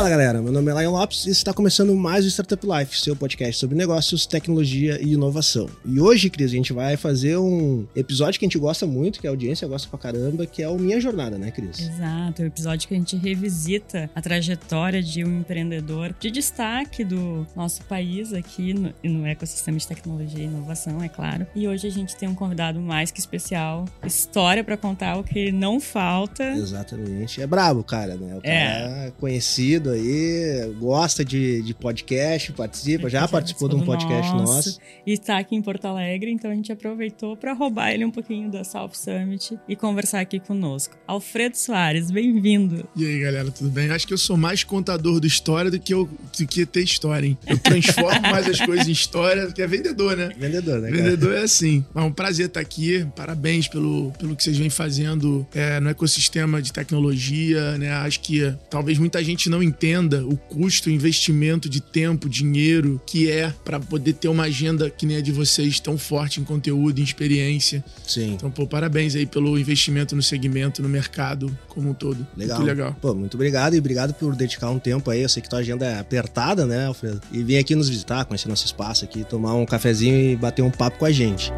Fala galera, meu nome é Lion Lopes e está começando mais o Startup Life, seu podcast sobre negócios, tecnologia e inovação. E hoje, Cris, a gente vai fazer um episódio que a gente gosta muito, que a audiência gosta pra caramba, que é o Minha Jornada, né, Cris? Exato, o episódio que a gente revisita a trajetória de um empreendedor de destaque do nosso país aqui no, no ecossistema de tecnologia e inovação, é claro. E hoje a gente tem um convidado mais que especial, história para contar o que não falta. Exatamente, é brabo, cara, né? O cara é conhecido aí, gosta de, de podcast, participa, já, já participou de um podcast nosso, nosso. E está aqui em Porto Alegre, então a gente aproveitou para roubar ele um pouquinho da South Summit e conversar aqui conosco. Alfredo Soares, bem-vindo. E aí, galera, tudo bem? Acho que eu sou mais contador de história do que, eu, do que ter história, hein? Eu transformo mais as coisas em história do que é vendedor, né? Vendedor, né? Cara? Vendedor é assim. É um prazer estar aqui. Parabéns pelo, pelo que vocês vêm fazendo é, no ecossistema de tecnologia, né? Acho que talvez muita gente não entenda o custo, o investimento de tempo, dinheiro que é para poder ter uma agenda que nem a de vocês tão forte em conteúdo, em experiência. Sim. Então, pô, parabéns aí pelo investimento no segmento, no mercado como um todo. Legal. Muito legal. Pô, muito obrigado e obrigado por dedicar um tempo aí. Eu sei que tua agenda é apertada, né, Alfredo? E vir aqui nos visitar, conhecer nosso espaço aqui, tomar um cafezinho e bater um papo com a gente.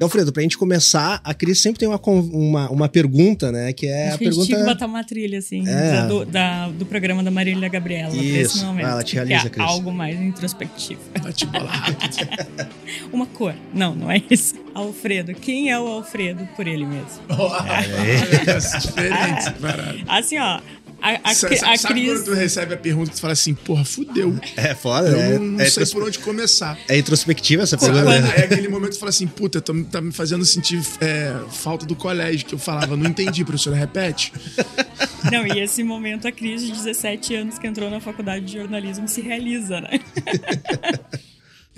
Alfredo, pra gente começar, a Cris sempre tem uma, uma, uma pergunta, né? Que é Acho a que pergunta. A gente tinha que botar uma trilha, assim, é. do, da, do programa da Marília Gabriela. Isso. Momento, ah, ela te realiza, é Cris. algo mais introspectivo. Rápido. uma cor. Não, não é isso. Alfredo. Quem é o Alfredo por ele mesmo? Oh, é. diferente. Assim, ó. A, a, sabe, a sabe Cris... quando tu recebe a pergunta que tu fala assim, porra, fudeu. É foda, Eu né? não, não é sei por onde começar. É introspectiva essa pergunta. né? É aquele momento que tu fala assim, puta, tô, tá me fazendo sentir é, falta do colégio, que eu falava, não entendi, professora, repete. Não, e esse momento a Cris, de 17 anos, que entrou na faculdade de jornalismo, se realiza, né?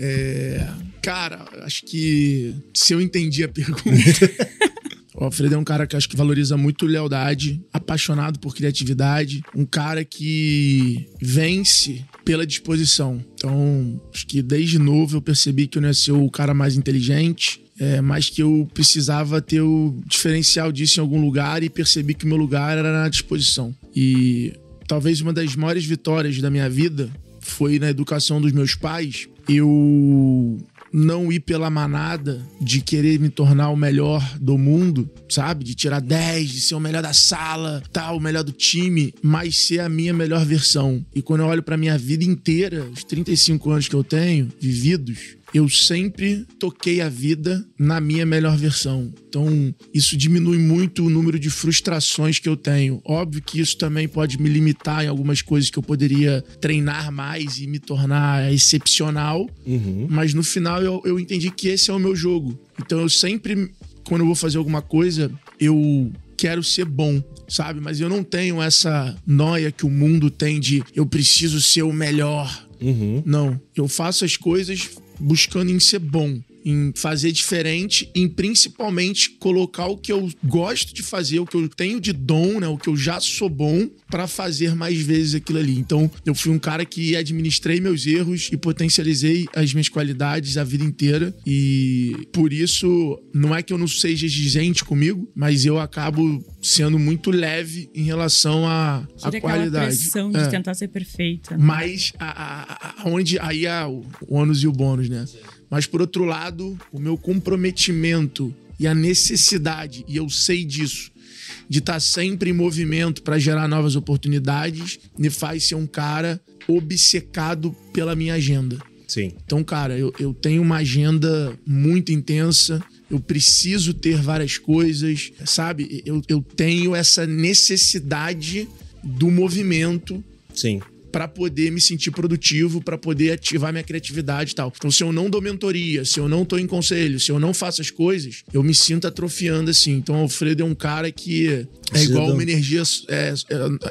É, cara, acho que se eu entendi a pergunta. O Alfredo é um cara que acho que valoriza muito lealdade, apaixonado por criatividade, um cara que vence pela disposição. Então, acho que desde novo eu percebi que eu não ia ser o cara mais inteligente, é, mas que eu precisava ter o diferencial disso em algum lugar e percebi que o meu lugar era na disposição. E talvez uma das maiores vitórias da minha vida foi na educação dos meus pais. Eu não ir pela manada de querer me tornar o melhor do mundo, sabe? De tirar 10, de ser o melhor da sala, tal, o melhor do time, mas ser a minha melhor versão. E quando eu olho para minha vida inteira, os 35 anos que eu tenho vividos, eu sempre toquei a vida na minha melhor versão. Então, isso diminui muito o número de frustrações que eu tenho. Óbvio que isso também pode me limitar em algumas coisas que eu poderia treinar mais e me tornar excepcional. Uhum. Mas no final eu, eu entendi que esse é o meu jogo. Então, eu sempre, quando eu vou fazer alguma coisa, eu quero ser bom, sabe? Mas eu não tenho essa noia que o mundo tem de eu preciso ser o melhor. Uhum. Não. Eu faço as coisas buscando em ser bom, em fazer diferente, em principalmente colocar o que eu gosto de fazer, o que eu tenho de dom, né, o que eu já sou bom, para fazer mais vezes aquilo ali. Então, eu fui um cara que administrei meus erros e potencializei as minhas qualidades a vida inteira. E por isso, não é que eu não seja exigente comigo, mas eu acabo sendo muito leve em relação à a, a qualidade. pressão de é. tentar ser perfeita. Mas a, a, onde aí há o, o ônus e o bônus, né? Mas por outro lado, o meu comprometimento e a necessidade, e eu sei disso, de estar sempre em movimento para gerar novas oportunidades, me faz ser um cara obcecado pela minha agenda. Sim. Então, cara, eu, eu tenho uma agenda muito intensa. Eu preciso ter várias coisas, sabe? Eu, eu tenho essa necessidade do movimento Sim. Para poder me sentir produtivo, para poder ativar minha criatividade e tal. Então, se eu não dou mentoria, se eu não tô em conselho, se eu não faço as coisas, eu me sinto atrofiando assim. Então, o Alfredo é um cara que é Você igual uma energia é,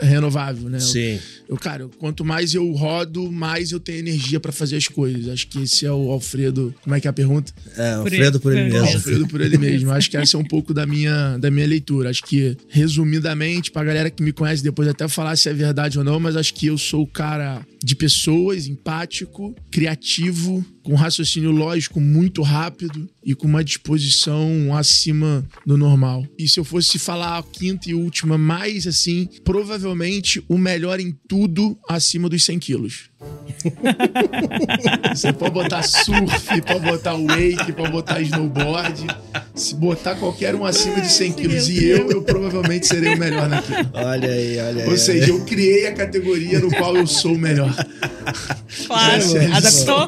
é renovável, né? Sim. Eu, cara, quanto mais eu rodo, mais eu tenho energia pra fazer as coisas. Acho que esse é o Alfredo. Como é que é a pergunta? É, Alfredo por ele ele mesmo. Alfredo por ele mesmo. Acho que essa é um pouco da minha, da minha leitura. Acho que, resumidamente, pra galera que me conhece depois até falar se é verdade ou não, mas acho que eu sou o cara de pessoas, empático, criativo, com raciocínio lógico muito rápido e com uma disposição acima do normal. E se eu fosse falar a quinta e última, mais assim, provavelmente o melhor em tudo acima dos 100 quilos. Você pode botar surf, pode botar wake, pode botar snowboard. Se botar qualquer um acima de 100 quilos e eu, eu provavelmente serei o melhor naquilo. Olha aí, olha aí. Ou seja, eu criei a categoria no qual eu sou o melhor. Claro, Essa é adaptou.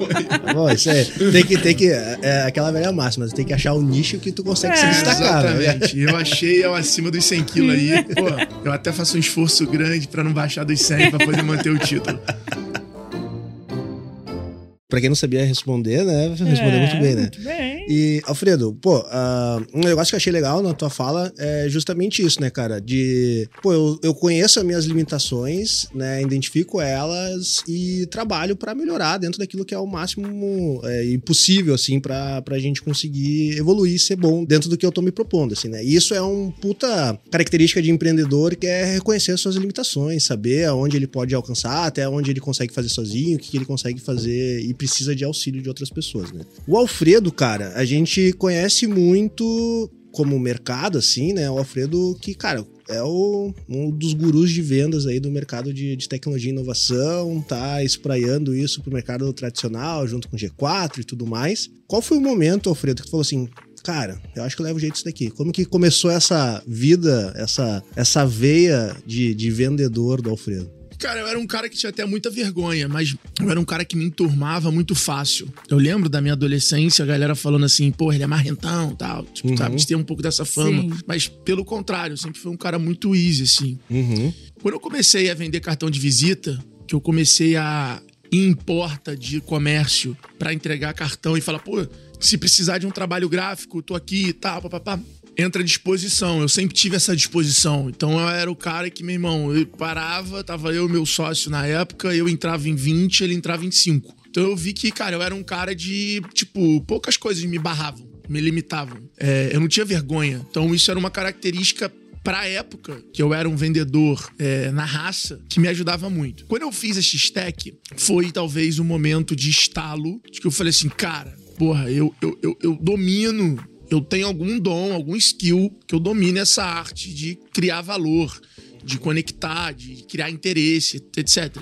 Isso aí. Tem que, tem que. É aquela velha máxima, você tem que achar o nicho que tu consegue se É. destacar, né? Exatamente. Eu achei eu acima dos 100 quilos aí. Pô, eu até faço um esforço grande pra não baixar dos 100 pra poder manter o título. Pra quem não sabia responder, né? Respondeu É, muito bem, né? Muito bem. E, Alfredo, pô, ah, um negócio que eu achei legal na tua fala é justamente isso, né, cara? De, pô, eu, eu conheço as minhas limitações, né? Identifico elas e trabalho pra melhorar dentro daquilo que é o máximo é, e possível, assim, pra, pra gente conseguir evoluir e ser bom dentro do que eu tô me propondo, assim, né? E isso é um puta característica de empreendedor que é reconhecer as suas limitações, saber aonde ele pode alcançar, até onde ele consegue fazer sozinho, o que, que ele consegue fazer e precisa de auxílio de outras pessoas, né? O Alfredo, cara, a gente conhece muito como mercado, assim, né? O Alfredo que, cara, é o, um dos gurus de vendas aí do mercado de, de tecnologia e inovação, tá espraiando isso pro mercado tradicional, junto com o G4 e tudo mais. Qual foi o momento, Alfredo, que tu falou assim, cara, eu acho que eu levo jeito disso daqui. Como que começou essa vida, essa, essa veia de, de vendedor do Alfredo? Cara, eu era um cara que tinha até muita vergonha, mas eu era um cara que me enturmava muito fácil. Eu lembro da minha adolescência, a galera falando assim, pô, ele é marrentão tal. Tipo, Uhum. sabe, de ter um pouco dessa fama. Sim. Mas pelo contrário, eu sempre fui um cara muito easy, assim. Uhum. Quando eu comecei a vender cartão de visita, que eu comecei a ir em porta de comércio pra entregar cartão e falar, pô, se precisar de um trabalho gráfico, tô aqui e tal, papapá. Entra disposição. Eu sempre tive essa disposição. Então eu era o cara que, meu irmão, eu parava, tava eu e meu sócio na época, eu entrava em 20, ele entrava em 5. Então eu vi que, cara, eu era um cara de, tipo, poucas coisas me barravam, me limitavam. É, eu não tinha vergonha. Então isso era uma característica pra época que eu era um vendedor é, na raça que me ajudava muito. Quando eu fiz a X-Tech, foi talvez um momento de estalo, de que eu falei assim, cara, porra, eu, eu, eu, eu domino, eu tenho algum dom, algum skill que eu domino essa arte de criar valor. De conectar, de criar interesse, etc.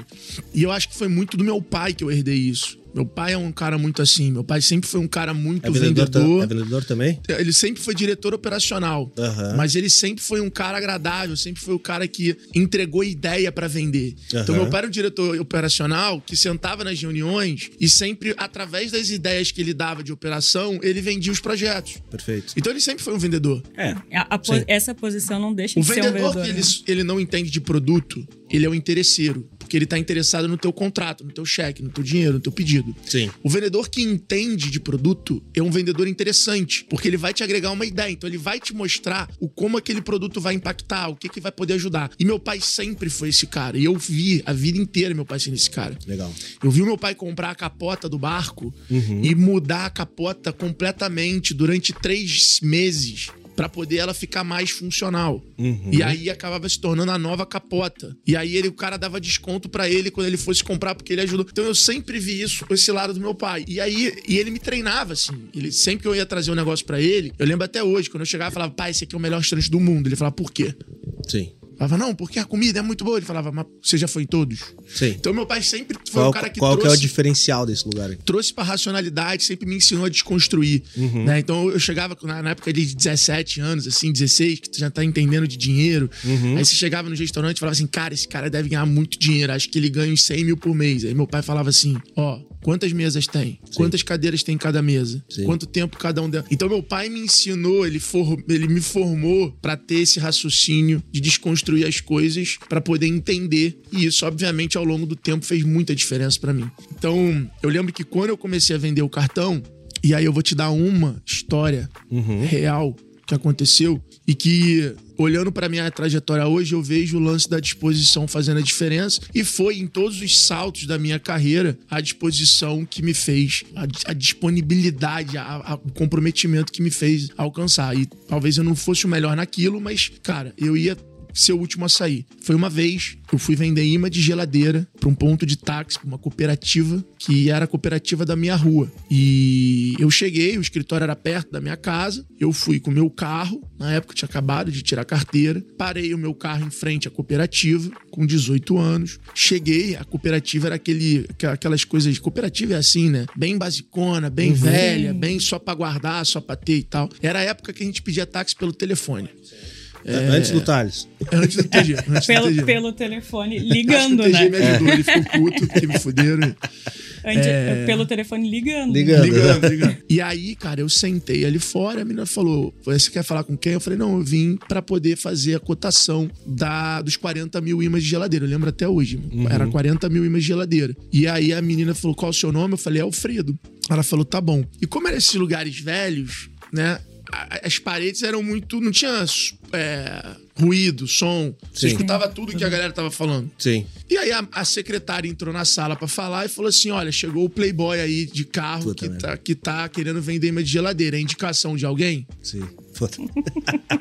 E eu acho que foi muito do meu pai que eu herdei isso. Meu pai é um cara muito assim. Meu pai sempre foi um cara muito É vendedor, vendedor. é vendedor também? Ele sempre foi diretor operacional. Aham. Mas ele sempre foi um cara agradável, sempre foi o cara que entregou ideia pra vender. Então, Aham. meu pai era um diretor operacional que sentava nas reuniões e sempre, através das ideias que ele dava de operação, ele vendia os projetos. Perfeito. Então, ele sempre foi um vendedor. É. A- a po- Sim. essa posição não deixa O de ser um vendedor vendedor. que né? ele, ele não entende de produto, ele é um interesseiro. Porque ele tá interessado no teu contrato, no teu cheque, no teu dinheiro, no teu pedido. Sim. O vendedor que entende de produto é um vendedor interessante, porque ele vai te agregar uma ideia, então ele vai te mostrar o como aquele produto vai impactar, o que que vai poder ajudar. E meu pai sempre foi esse cara, e eu vi a vida inteira meu pai sendo esse cara. Legal. Eu vi o meu pai comprar a capota do barco Uhum. e mudar a capota completamente durante três meses pra poder ela ficar mais funcional. Uhum. E aí acabava se tornando a nova capota. E aí ele, o cara dava desconto pra ele quando ele fosse comprar porque ele ajudou. Então eu sempre vi isso, esse lado do meu pai. E aí e ele me treinava assim. Ele sempre que eu ia trazer um negócio pra ele, eu lembro até hoje, quando eu chegava e falava: "Pai, esse aqui é o melhor restaurante do mundo". Ele falava: "Por quê?" Sim. Falava: "Não, porque a comida é muito boa". Ele falava: "Mas você já foi em todos?" Sim. Então meu pai sempre foi Qual, um cara que qual que é o trouxe diferencial desse lugar? aí? trouxe pra racionalidade, sempre me ensinou a desconstruir. Uhum. Né? Então eu chegava na, na época de 17 anos, assim, 16, que tu já tá entendendo de dinheiro. Uhum. Aí você chegava no restaurante e falava assim: cara, esse cara deve ganhar muito dinheiro, acho que ele ganha uns 100 mil por mês. Aí meu pai falava assim: ó. Quantas mesas tem? Quantas cadeiras tem em cada mesa? Sim. Quanto tempo cada um dela? Então, meu pai me ensinou, ele, for, ele me formou pra ter esse raciocínio de construir as coisas para poder entender. E isso, obviamente, ao longo do tempo fez muita diferença para mim. Então, eu lembro que quando eu comecei a vender o cartão, e aí eu vou te dar uma história Uhum. real que aconteceu e que olhando para minha trajetória hoje eu vejo o lance da disposição fazendo a diferença e foi em todos os saltos da minha carreira a disposição que me fez a, a disponibilidade a, a- o comprometimento que me fez alcançar e talvez eu não fosse o melhor naquilo mas cara eu ia ser o último a sair. Foi uma vez, eu fui vender imã de geladeira para um ponto de táxi, pra uma cooperativa, que era a cooperativa da minha rua. E eu cheguei, o escritório era perto da minha casa, eu fui com o meu carro, na época tinha acabado de tirar a carteira, parei o meu carro em frente à cooperativa, com 18 anos. Cheguei, a cooperativa era aquele, aquelas coisas. Cooperativa é assim, né? Bem basicona, bem velha, bem só pra guardar, só pra ter e tal. Era a época que a gente pedia táxi pelo telefone. Antes do Thales. Antes do TG. Antes do Pelo, TG. pelo telefone, Acho que ligando, o TG né? me ajudou, ele ficou puto, porque me fuderam. Antes- Pelo telefone ligando. Ligando. Ligando, ligando. E aí, cara, eu sentei ali fora, a menina falou: Você quer falar com quem? Eu falei: Não, eu vim pra poder fazer a cotação da, dos 40 mil imãs de geladeira. Eu lembro até hoje. Era 40 mil imãs de geladeira. E aí a menina falou: Qual é o seu nome? Eu falei: Alfredo. Ela falou: Tá bom. E como eram esses lugares velhos, né? As paredes eram muito. Não tinha é, ruído, som. Você Sim. escutava tudo que a galera tava falando. Sim. E aí a, a secretária entrou na sala pra falar e falou assim: olha, chegou o playboy aí de carro Puta que merda. tá, que tá querendo vender imã de geladeira. É indicação de alguém? Sim. Foda.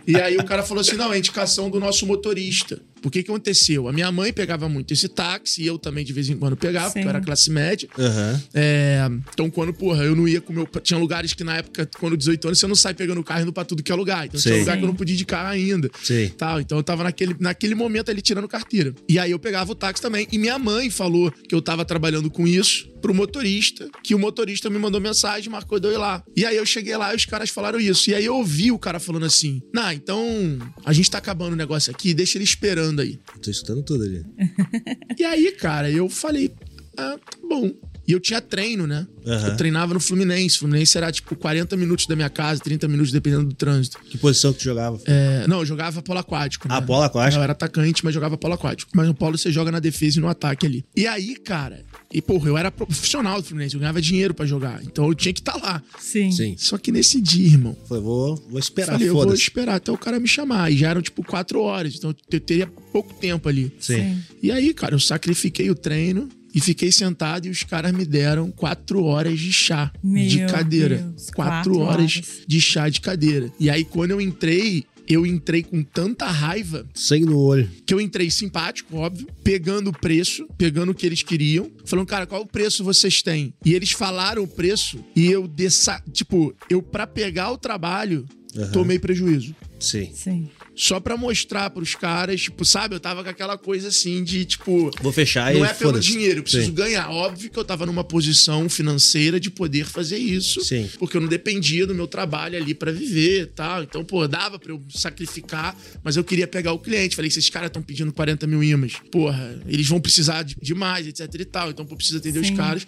E aí o cara falou assim: não, é indicação do nosso motorista. Por que que aconteceu? A minha mãe pegava muito esse táxi, e eu também de vez em quando pegava, porque Sim. eu era classe média. Aham. É, então, quando, porra, eu não ia com meu. Tinha lugares que na época, quando 18 anos, você não sai pegando o carro e indo pra tudo que é lugar. Então tinha Sim. lugar que eu não podia ir de carro ainda. Sim. Tal. Então eu tava naquele, naquele momento ali tirando carteira. E aí eu pegava o táxi também. E minha mãe falou que eu tava trabalhando com isso pro motorista, que o motorista me mandou mensagem, marcou de eu ir lá. E aí eu cheguei lá e os caras falaram isso. E aí eu ouvi o cara falando assim: Nah, então a gente tá acabando o negócio aqui, deixa ele esperando aí. Tô escutando tudo ali. E aí, cara, eu falei, ah, tá bom. E eu tinha treino, né? Aham. Eu treinava no Fluminense. Fluminense era tipo 40 minutos da minha casa, 30 minutos dependendo do trânsito. Que posição que tu jogava? É, não, eu jogava polo aquático. Ah, né? polo aquático. Eu era atacante, mas jogava polo aquático. Mas no polo você joga na defesa e no ataque ali. E aí, cara, e porra, eu era profissional do Fluminense, eu ganhava dinheiro pra jogar. Então eu tinha que estar lá. Sim. Sim. Só que nesse dia, irmão, Falei, vou, vou esperar, falei, eu vou esperar até o cara me chamar. E já eram tipo quatro horas, então eu teria pouco tempo ali. Sim. E aí, cara, eu sacrifiquei o treino e fiquei sentado e os caras me deram quatro horas de chá de Meu cadeira. Deus, quatro, quatro horas, horas. de chá de cadeira. E aí, quando eu entrei, eu entrei com tanta raiva Sangue no olho. que eu entrei simpático, óbvio, pegando o preço, pegando o que eles queriam, falando, cara, qual o preço vocês têm? E eles falaram o preço e eu, dessa, tipo, eu pra pegar o trabalho, Aham. tomei prejuízo. Sim. Sim. Só pra mostrar pros caras, tipo, sabe? Eu tava com aquela coisa assim de, tipo, Vou fechar não e é pelo dinheiro, eu preciso Sim. ganhar. Óbvio que eu tava numa posição financeira de poder fazer isso. Sim. Porque eu não dependia do meu trabalho ali pra viver e tal. Então, pô, dava pra eu sacrificar, mas eu queria pegar o cliente. Falei, esses caras estão pedindo 40 mil imãs. Porra, eles vão precisar de, de mais, etc e tal. Então, pô, preciso atender os Sim. caras.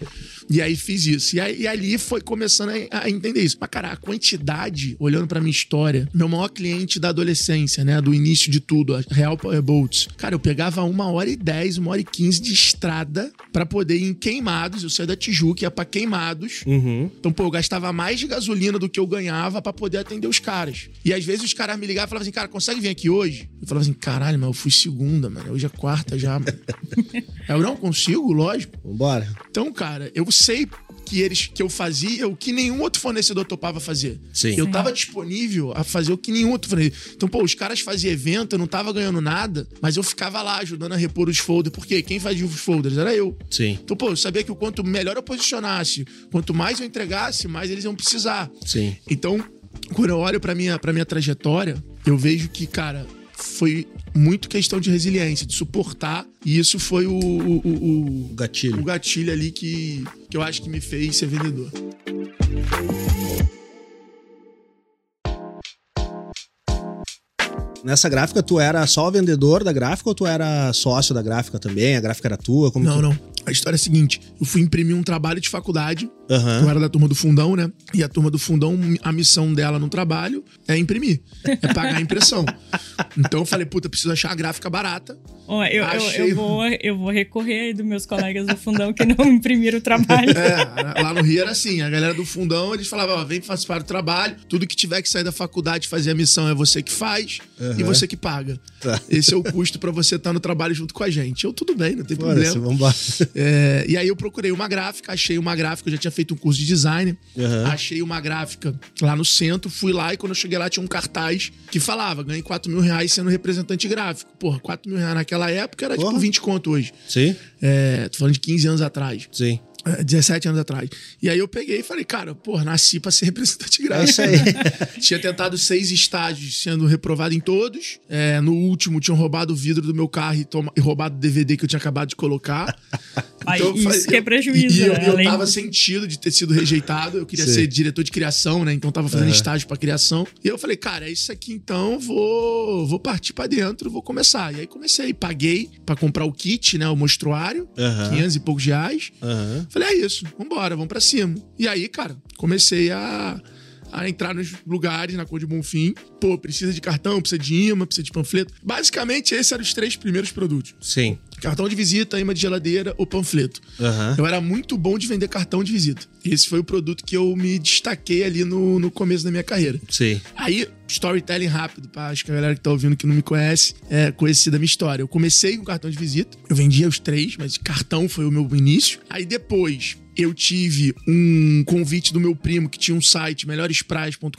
E aí fiz isso. E, aí, e ali foi começando a, a entender isso. Mas, cara, a quantidade, olhando pra minha história, meu maior cliente da adolescência, né? Do início de tudo, a Real Powerboats. Cara, eu pegava uma hora e dez, uma hora e quinze de estrada pra poder ir em Queimados. Eu saía da Tijuca, ia pra Queimados. Uhum. Então, pô, eu gastava mais de gasolina do que eu ganhava pra poder atender os caras. E às vezes os caras me ligavam e falavam assim, cara, consegue vir aqui hoje? Eu falava assim, caralho, mas eu fui segunda, mano. Hoje é quarta já, mano. eu não consigo, lógico. Vambora. Então, cara, eu sei que eles que eu fazia o que nenhum outro fornecedor topava fazer. Sim. Eu tava disponível a fazer o que nenhum outro fornecedor. Então, pô, os caras faziam evento, eu não tava ganhando nada, mas eu ficava lá ajudando a repor os folders, porque quem fazia os folders era eu. Sim. Então, pô, eu sabia que o quanto melhor eu posicionasse, quanto mais eu entregasse, mais eles iam precisar. Sim. Então, quando eu olho pra minha, pra minha trajetória, eu vejo que, cara, foi muito questão de resiliência, de suportar. E isso foi o, o, o- o- gatilho. o gatilho ali que, que eu acho que me fez ser vendedor. Nessa gráfica, tu era só vendedor da gráfica ou tu era sócio da gráfica também? A gráfica era tua? Como Não, tu... não. A história é a seguinte: eu fui imprimir um trabalho de faculdade. Aham. Eu era da turma do fundão, né? E a turma do fundão, a missão dela no trabalho é imprimir, é pagar a impressão. Então eu falei, puta, preciso achar a gráfica barata. Ó, eu, eu, Achei. eu, vou, eu vou recorrer aí dos meus colegas do fundão que não imprimiram o trabalho. É, lá no Rio era assim, a galera do fundão, eles falavam, ó, vem participar do trabalho, tudo que tiver que sair da faculdade fazer a missão é você que faz e Aham. você que paga. Tá. Esse é o custo pra você estar no trabalho junto com a gente. Eu, tudo bem, não tem problema. vambora. É, e aí eu procurei uma gráfica, achei uma gráfica, eu já tinha feito um curso de design, Aham. achei uma gráfica lá no centro, fui lá e quando eu cheguei lá tinha um cartaz que falava, ganhei 4 mil reais sendo representante gráfico. Porra, 4 mil reais naquela época era Porra. tipo 20 conto hoje. Sim, É, tô falando de 15 anos atrás. sim. É, 17 anos atrás. E aí eu peguei e falei, cara, pô, nasci pra ser representante É gráfico. isso aí. Tinha tentado seis estágios, sendo reprovado em todos. É, no último, tinham roubado o vidro do meu carro e, toma- e roubado o DVD que eu tinha acabado de colocar. Aí, eu isso falei- que é prejuízo, E, e eu, né? eu Além- tava sentido de ter sido rejeitado. Eu queria Sim. ser diretor de criação, né? Então tava fazendo Aham. estágio pra criação. E eu falei, cara, é isso aqui então, vou, vou partir pra dentro, vou começar. E aí comecei, paguei pra comprar o kit, né? O mostruário, Aham. 500 e poucos reais. Aham. Falei, é isso, vambora, vamos pra cima. E aí, cara, comecei a, a entrar nos lugares na cor de Bonfim. Pô, precisa de cartão, precisa de imã, precisa de panfleto. Basicamente, esses eram os três primeiros produtos. Sim. Cartão de visita, imã de geladeira ou panfleto. Aham. Eu era muito bom de vender cartão de visita. Esse foi o produto que eu me destaquei ali no, no começo da minha carreira. Sim. Aí, storytelling rápido, pra acho que a galera que tá ouvindo que não me conhece, é conhecida a minha história. Eu comecei com cartão de visita, eu vendia os três, mas cartão foi o meu início. Aí depois eu tive um convite do meu primo que tinha um site, melhorespraias.com.br,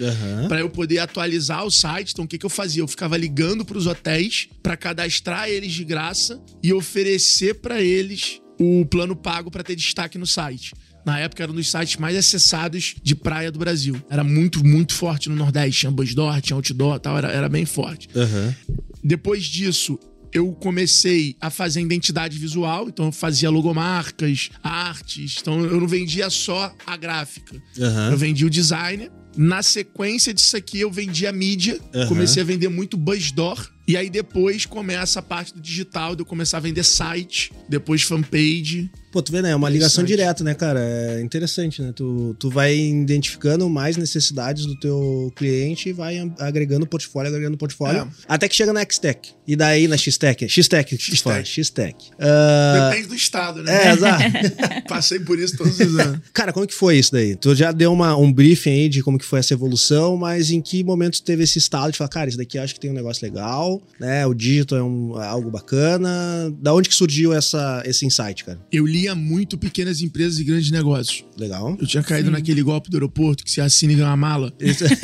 Aham. Pra eu poder atualizar o site. Então, o que, que eu fazia? Eu ficava ligando pros hotéis pra cadastrar eles de graça e oferecer pra eles o plano pago pra ter destaque no site. Na época era um dos sites mais acessados de praia do Brasil. Era muito, muito forte no Nordeste. Tinha Busdoor, tinha Outdoor tal, era, era bem forte. Aham. Depois disso, eu comecei a fazer identidade visual, então eu fazia logomarcas, artes. Então eu não vendia só a gráfica. Aham. Eu vendi o designer. Na sequência disso aqui, eu vendi a mídia. Aham. Comecei a vender muito Buzzdoor. E aí depois começa a parte do digital, de eu começar a vender site, depois fanpage. Pô, tu vê, né? É uma ligação direta, né, cara? É interessante, né? Tu, tu vai identificando mais necessidades do teu cliente e vai agregando portfólio, agregando portfólio. É. Até que chega na X-Tech. E daí na X-Tech. X-Tech. X-Tech. X-Tech. Ah, Depende do estado, né? é, exato. Passei por isso todos os anos. Cara, como que foi isso daí? Tu já deu uma, um briefing aí de como que foi essa evolução, mas em que momento teve esse estado de falar, cara, isso daqui acho que tem um negócio legal, né? O digital é, um- é algo bacana. Da onde que surgiu essa, esse insight, cara? Eu lia muito pequenas empresas e grandes negócios. Legal. Eu tinha caído naquele golpe do aeroporto que se assina e ganha uma mala. Isso-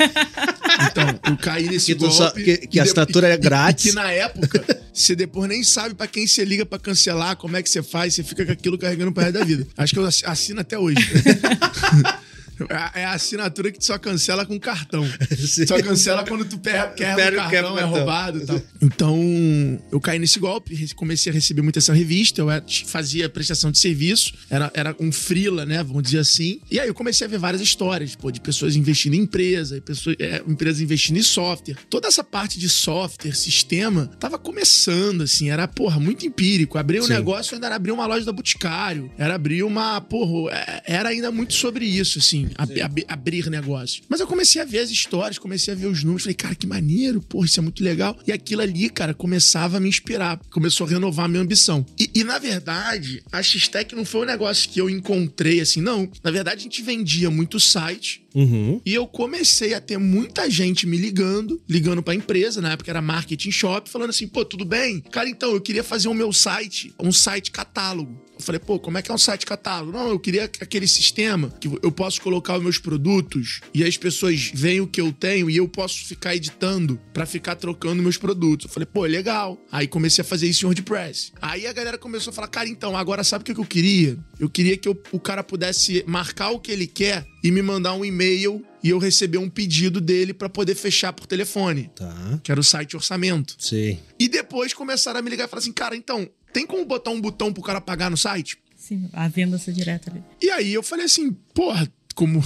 Então, eu caí nesse Que golpe. só- que- que a assinatura é e- e grátis. que na época, você depois nem sabe pra quem você liga pra cancelar, como é que você faz, você fica com aquilo carregando pro resto da vida. Acho que eu assi- assino até hoje. É é a assinatura que tu só cancela com cartão. Sim. Só cancela quando tu per- quebra Pera- o cartão, é cartão. roubado e tal. Então, eu caí nesse golpe, comecei a receber muito essa revista, eu fazia prestação de serviço, era, era um freela, né, vamos dizer assim. E aí eu comecei a ver várias histórias, pô, de pessoas investindo em empresa, pessoas, é, empresas investindo em software. Toda essa parte de software, sistema, tava começando, assim, era, porra, muito empírico. Abrir um Sim. negócio ainda era abrir uma loja da Boticário, era abrir uma, porra, é, era ainda muito sobre isso, assim, ab- ab- abrir negócio. Mas eu comecei a ver as histórias, comecei a ver os números, falei, cara, que maneiro, porra, isso é muito legal. E aquilo ali, cara, começava a me inspirar, começou a renovar a minha ambição. E, e, na verdade, a X-Tech não foi um negócio que eu encontrei assim, não. Na verdade, a gente vendia muito site, Uhum. e eu comecei a ter muita gente me ligando, ligando pra empresa, na época era marketing shop, falando assim: pô, tudo bem? Cara, então, eu queria fazer o meu site, um site catálogo. Eu falei, pô, como é que é um site catálogo? Não, eu queria aquele sistema que eu posso colocar os meus produtos e as pessoas veem o que eu tenho e eu posso ficar editando pra ficar trocando meus produtos. Eu falei, pô, legal. Aí comecei a fazer isso em WordPress. Aí a galera começou a falar, cara, então, agora sabe o que que eu queria? Eu queria que eu- o cara pudesse marcar o que ele quer e me mandar um e-mail e eu receber um pedido dele pra poder fechar por telefone, Tá. que era o site orçamento. Sei. E depois começaram a me ligar e falar assim, cara, então, tem como botar um botão pro cara pagar no site? Sim, a venda ser direta ali. E aí eu falei assim, porra, como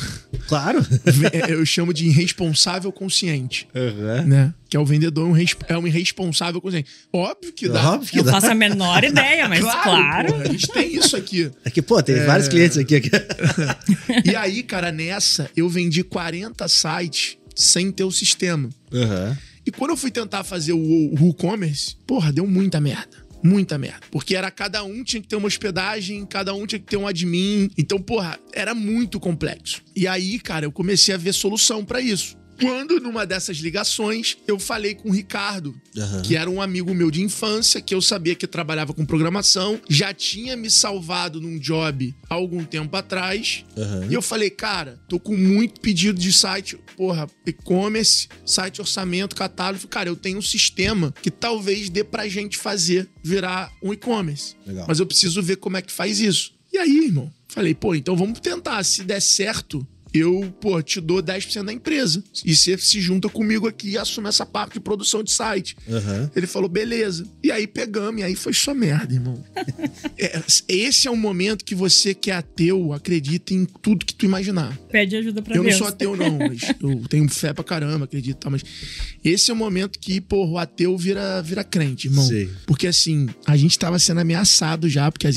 Claro. eu chamo de irresponsável consciente, Uhum. né? Que é o vendedor um res- é um irresponsável consciente. Óbvio que dá. Óbvio que Eu dá. faço a menor ideia, mas claro. porra, a gente tem isso aqui. É que, pô, tem vários clientes aqui. aqui. E aí, cara, nessa eu vendi 40 sites sem ter o sistema. Uhum. E quando eu fui tentar fazer o, o WooCommerce, porra, deu muita merda. Muita merda. Porque era cada um tinha que ter uma hospedagem, cada um tinha que ter um admin. Então, porra, era muito complexo. E aí, cara, eu comecei a ver solução pra isso. Quando, numa dessas ligações, eu falei com o Ricardo, Aham. que era um amigo meu de infância, que eu sabia que trabalhava com programação, já tinha me salvado num job há algum tempo atrás. Aham. E eu falei, cara, tô com muito pedido de site, porra, e-commerce, site orçamento, catálogo. Cara, eu tenho um sistema que talvez dê pra gente fazer virar um e-commerce. Mas eu preciso ver como é que faz isso. E aí, irmão, falei, pô, então vamos tentar. Se der certo, eu, pô, te dou 10% da empresa. E você se junta comigo aqui e assume essa parte de produção de site. Aham. Ele falou, beleza. E aí pegamos, e aí foi só merda, irmão. É, esse é o momento que você que é ateu acredita em tudo que tu imaginar. Pede ajuda pra eu não Deus. sou ateu, não, mas eu tenho fé pra caramba, acredito, tá? Mas esse é o momento que, porra, o ateu vira, vira crente, irmão. Sei. Porque assim, a gente tava sendo ameaçado já, porque as,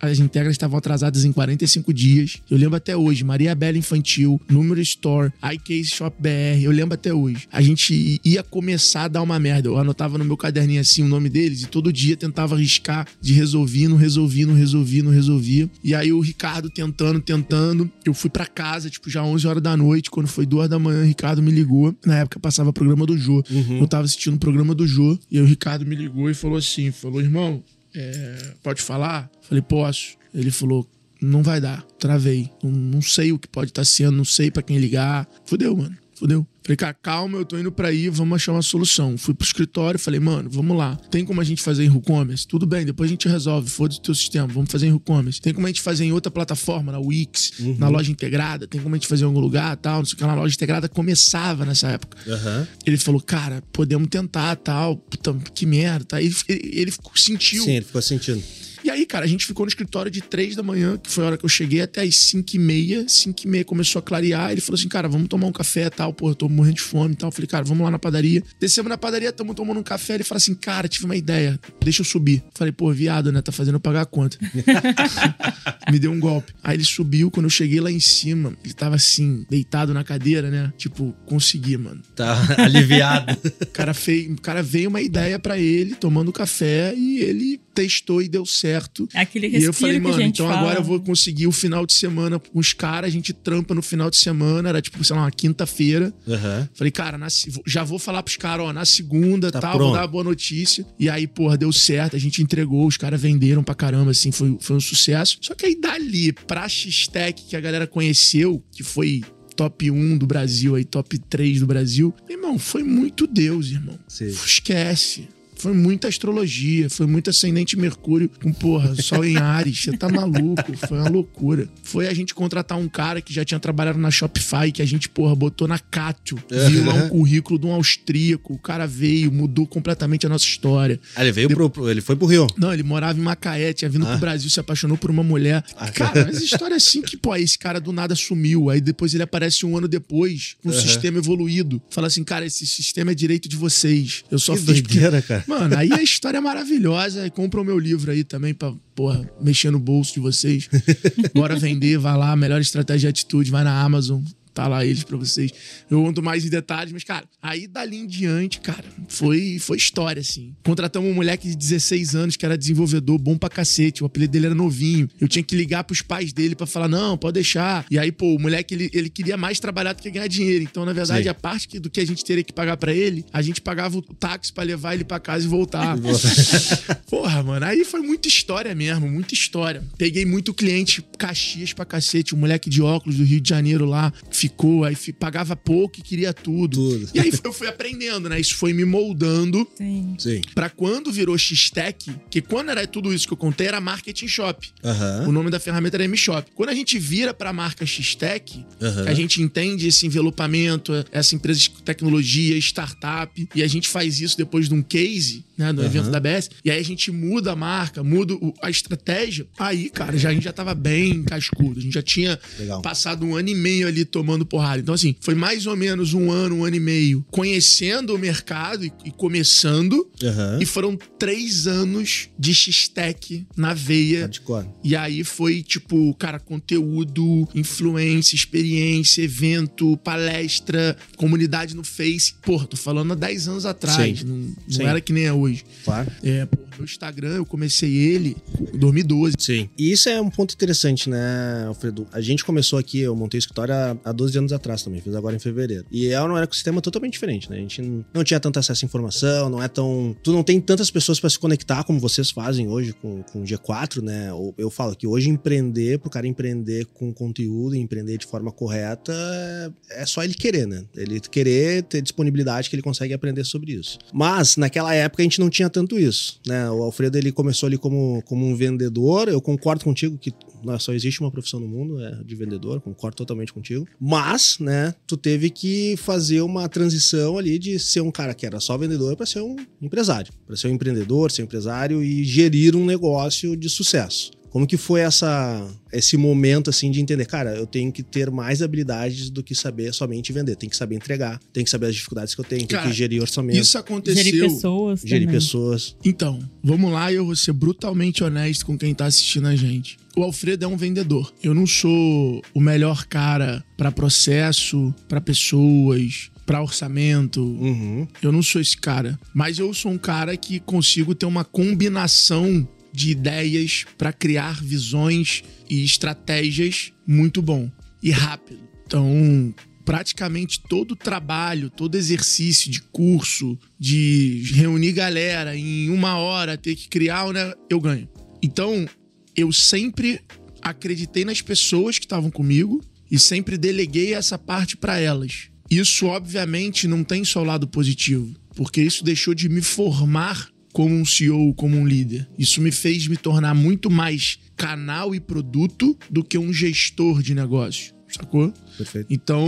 as integras estavam atrasadas em 45 dias. Eu lembro até hoje, Maria Bela Infantil, Número Store, iCase Shop BR, eu lembro até hoje. A gente ia começar a dar uma merda. Eu anotava no meu caderninho assim o nome deles e todo dia tentava arriscar de resolver, não resolvia, não resolvia, não resolvia. E aí o Ricardo tentando, tentando. Eu fui pra casa, tipo, já 11 horas da noite. Quando foi 2 da manhã, o Ricardo me ligou. Na época passava o programa do Jô. Eu tava assistindo o programa do Jô. E aí o Ricardo me ligou e falou assim: falou, irmão, é, pode falar? Falei, posso. Ele falou, não vai dar. Travei. Não, não sei o que pode estar sendo, não sei pra quem ligar. Fudeu, mano. Fudeu. Falei, cara, calma, eu tô indo pra aí, vamos achar uma solução. Fui pro escritório, falei, mano, vamos lá. Tem como a gente fazer em WooCommerce? Tudo bem, depois a gente resolve, foda-se o teu sistema, vamos fazer em WooCommerce. Tem como a gente fazer em outra plataforma, na Wix, na loja integrada? Tem como a gente fazer em algum lugar, tal, não sei o que. Na loja integrada começava nessa época. Aham. Ele falou, cara, podemos tentar, tal. Puta, que merda. Tá? Ele, ele, ele sentiu. Sim, ele ficou sentindo. E aí, cara, a gente ficou no escritório de três da manhã, que foi a hora que eu cheguei, até as cinco e meia. Cinco e meia começou a clarear. Ele falou assim, cara, vamos tomar um café e tal. Pô, eu tô morrendo de fome e tal. Eu falei, cara, vamos lá na padaria. Descemos na padaria, estamos tomando um café. Ele falou assim, cara, tive uma ideia. Deixa eu subir. Falei, pô, viado, né? Tá fazendo eu pagar a conta. Me deu um golpe. Aí ele subiu, quando eu cheguei lá em cima, ele tava assim, deitado na cadeira, né? Tipo, consegui, mano. Tá aliviado. O cara, fez, o cara veio uma ideia pra ele, tomando café, e ele testou e deu certo. É aquele E respiro eu falei, a mano, então fala. agora eu vou conseguir o final de semana com os caras, a gente trampa no final de semana, era tipo, sei lá, uma quinta-feira. Aham. Falei, cara, na já vou falar pros caras, ó, na segunda, Tá tal, vou dar uma boa notícia. E aí, porra, deu certo, a gente entregou, os caras venderam pra caramba, assim, foi, foi um sucesso. Só que aí dali pra X-Tech, que a galera conheceu, que foi top 1 do Brasil, aí top 3 do Brasil, irmão, foi muito Deus, irmão. Sim. Esquece. Foi muita astrologia, foi muito ascendente Mercúrio com, porra, Sol em Ares. Você tá maluco, foi uma loucura. Foi a gente contratar um cara que já tinha trabalhado na Shopify, que a gente, porra, botou na Cátio. Viu lá um currículo de um austríaco. O cara veio, mudou completamente a nossa história. Ah, ele veio pro, pro- Ele foi pro Rio. Não, ele morava em Macaé, tinha vindo Ah. pro Brasil, se apaixonou por uma mulher. Ah, cara, mas história é assim que, pô, aí esse cara do nada sumiu. Aí depois ele aparece um ano depois, com um Aham. sistema evoluído. Fala assim, cara, esse sistema é direito de vocês. Eu só Que fiz porque doideira, cara. Mano, aí a história é maravilhosa. Compra o meu livro aí também pra, porra, mexer no bolso de vocês. Bora vender, vai lá, melhor estratégia de atitude, vai na Amazon. Tá lá eles pra vocês. Eu conto mais em detalhes, mas, cara, aí dali em diante, cara, foi, foi história, assim. Contratamos um moleque de 16 anos que era desenvolvedor, bom pra cacete. O apelido dele era novinho. Eu tinha que ligar pros pais dele pra falar, não, pode deixar. E aí, pô, o moleque, ele, ele queria mais trabalhar do que ganhar dinheiro. Então, na verdade, Sim. a parte que- do que a gente teria que pagar pra ele, a gente pagava o táxi pra levar ele pra casa e voltar. Porra, mano, aí foi muita história mesmo, muita história. Peguei muito cliente Caxias pra cacete, um moleque de óculos do Rio de Janeiro lá. Ficou, aí pagava pouco e queria tudo. Tudo. E aí eu fui aprendendo, né? Isso foi me moldando Sim. Sim. pra quando virou X-Tech, que quando era tudo isso que eu contei era Marketing Shop. Aham. O nome da ferramenta era M-Shop. Quando a gente vira pra marca X-Tech, que a gente entende esse envelopamento, essa empresa de tecnologia, startup, e a gente faz isso depois de um case, né, do Aham. evento da BS, e aí a gente muda a marca, muda a estratégia, aí, cara, já, a gente já tava bem cascudo, a gente já tinha Legal. passado um ano e meio ali tomando porrada. Então, assim, foi mais ou menos um ano, um ano e meio conhecendo o mercado e, e começando, Aham. e foram três anos de X-Tech na veia. Hardcore. E aí foi tipo, cara, conteúdo, influência, experiência, evento, palestra, comunidade no Face. Porra, tô falando há 10 anos atrás. Sim. Não, não Sim. era que nem é hoje. Claro. É, pô, no Instagram eu comecei ele em 2012. Sim. E isso é um ponto interessante, né, Alfredo? A gente começou aqui, eu montei o escritório há- há 12 anos atrás também, fiz agora em fevereiro. E é um ecossistema totalmente diferente, né? A gente não- tinha tanto acesso à informação, não é tão. Tu não tem tantas pessoas para se conectar como vocês fazem hoje com, com o G4, né? Eu falo que hoje empreender, pro cara empreender com conteúdo, empreender de forma correta, é só ele querer, né? Ele querer ter disponibilidade que ele consegue aprender sobre isso. Mas naquela época a gente não tinha tanto isso, né? O Alfredo ele começou ali como, como um vendedor. Eu concordo contigo que não, só existe uma profissão no mundo é de vendedor, concordo totalmente contigo. Mas, né, tu teve que fazer uma transição ali de ser um cara que era só vendedor para ser um empresário, para ser um empreendedor, ser um empresário e gerir um negócio de sucesso. Como que foi essa, esse momento, assim, de entender, cara, eu tenho que ter mais habilidades do que saber somente vender. Tem que saber entregar, tem que saber as dificuldades que eu tenho, tem que gerir orçamento, Isso aconteceu. Gerir pessoas gerir também. pessoas. Então, vamos lá e eu vou ser brutalmente honesto com quem tá assistindo a gente. O Alfredo é um vendedor. Eu não sou o melhor cara pra processo, pra pessoas, pra orçamento. Uhum. Eu não sou esse cara, mas eu sou um cara que consigo ter uma combinação de ideias pra criar visões e estratégias muito bom e rápido. Então, praticamente todo trabalho, todo exercício de curso, de reunir galera em uma hora, ter que criar, né, eu ganho. Então, eu sempre acreditei nas pessoas que estavam comigo e sempre deleguei essa parte pra elas. Isso, obviamente, não tem só o lado positivo, porque isso deixou de me formar como um CEO, como um líder. Isso me fez me tornar muito mais canal e produto do que um gestor de negócio, sacou? Perfeito. Então,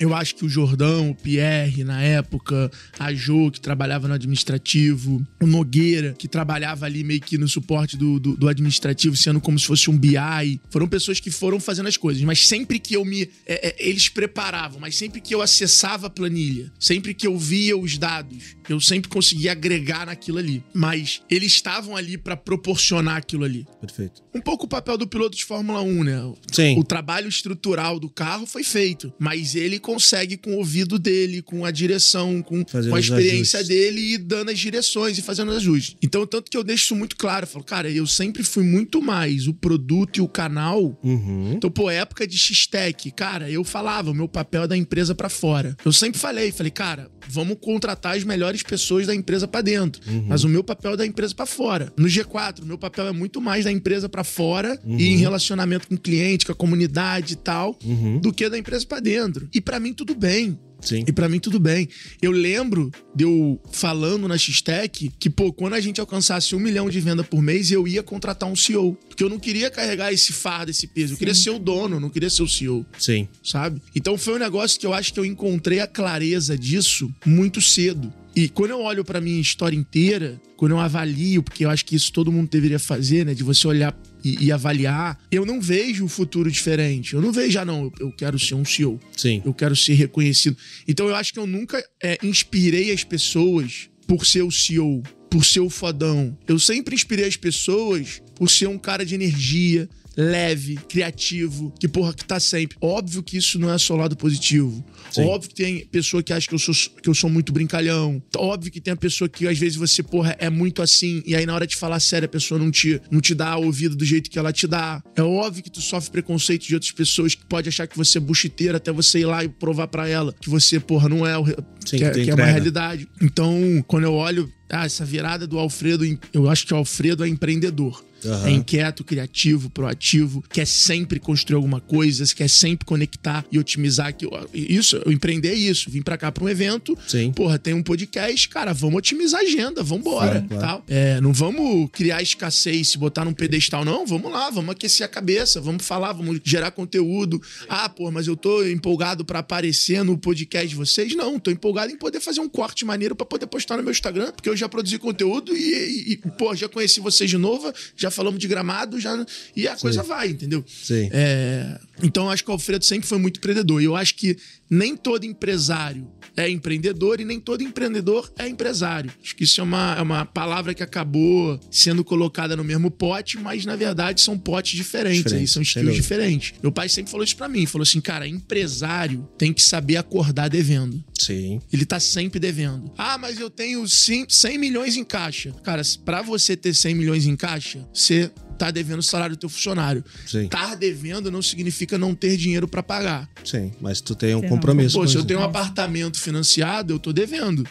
eu acho que o Jordão, o Pierre, na época, a Jo, que trabalhava no administrativo, o Nogueira, que trabalhava ali meio que no suporte do, do, do administrativo, sendo como se fosse um BI, foram pessoas que foram fazendo as coisas. Mas sempre que eu me. é, é, eles preparavam, mas sempre que eu acessava a planilha, sempre que eu via os dados, eu sempre conseguia agregar naquilo ali. Mas eles estavam ali pra proporcionar aquilo ali. Perfeito. Um pouco o papel do piloto de Fórmula 1, né? Sim. O trabalho estrutural do carro foi feito, mas ele consegue com o ouvido dele, com a direção, com, com a experiência ajustes. dele e dando as direções e fazendo os ajustes. Então, tanto que eu deixo isso muito claro. Eu falo, cara, eu sempre fui muito mais o produto e o canal. Uhum. Então, pô, época de X-Tech, cara, eu falava, o meu papel é da empresa pra fora. Eu sempre falei, falei, cara, vamos contratar as melhores pessoas da empresa pra dentro. Uhum. Mas o meu papel é da empresa pra fora. No G4, o meu papel é muito mais da empresa pra fora e em relacionamento com o cliente, com a comunidade e tal, Uhum. do que da empresa pra dentro. E pra mim tudo bem. Sim. E pra mim tudo bem. Eu lembro de eu falando na X-Tech que, pô, quando a gente alcançasse um milhão de venda por mês, eu ia contratar um CEO. Porque eu não queria carregar esse fardo, esse peso. Eu queria ser o dono, não queria ser o CEO Sim. sabe? Então foi um negócio que eu acho que eu encontrei a clareza disso muito cedo. E quando eu olho pra minha história inteira, quando eu avalio, porque eu acho que isso todo mundo deveria fazer, né? De você olhar e, e avaliar, eu não vejo um futuro diferente. Eu não vejo, ah, não, eu, eu quero ser um CEO. Sim. Eu quero ser reconhecido. Então eu acho que eu nunca é, inspirei as pessoas por ser o CEO, por ser o fodão. Eu sempre inspirei as pessoas por ser um cara de energia, leve, criativo, que porra, que tá sempre. Óbvio que isso não é só lado positivo. Sim. Óbvio que tem pessoa que acha que eu sou, que eu sou muito brincalhão. Óbvio que tem a pessoa que às vezes você, porra, é muito assim, e aí na hora de falar sério a pessoa não te, não te dá ouvido do jeito que ela te dá. É óbvio que tu sofre preconceito de outras pessoas que pode achar que você é buchiteiro até você ir lá e provar pra ela que você, porra, não é o. Sim, que, é, que é uma realidade. Então, quando eu olho ah, essa virada do Alfredo, eu acho que o Alfredo é empreendedor. Uhum. É inquieto, criativo, proativo, quer sempre construir alguma coisa, quer sempre conectar e otimizar. Isso, eu empreender isso. Vim pra cá pra um evento. Sim. Porra, tem um podcast, cara, vamos otimizar a agenda, vamos embora. Claro. Tal. É, não vamos criar escassez, se botar num pedestal, não. Vamos lá, vamos aquecer a cabeça, vamos falar, vamos gerar conteúdo. Ah, pô, mas eu tô empolgado para aparecer no podcast de vocês. Não, tô empolgado em poder fazer um corte maneiro para poder postar no meu Instagram, porque eu já produzi conteúdo e, e, pô, já conheci vocês de novo, já falamos de gramado, já e a Sim. coisa vai, entendeu? Sim. É, então acho que o Alfredo sempre foi muito empreendedor. E eu acho que nem todo empresário é empreendedor e nem todo empreendedor é empresário. Acho que isso é uma, é uma palavra que acabou sendo colocada no mesmo pote, mas na verdade são potes diferentes, Diferente, aí, são estilos diferentes. Meu pai sempre falou isso para mim, falou assim, cara, empresário tem que saber acordar devendo. Sim. Ele tá sempre devendo. Ah, mas eu tenho 100 milhões em caixa. Cara, para você ter 100 milhões em caixa, você tá devendo o salário do teu funcionário. Sim. Tá devendo não significa não ter dinheiro para pagar. Sim, mas tu tem um compromisso. Pô, se eu tenho um apartamento financiado, eu tô devendo.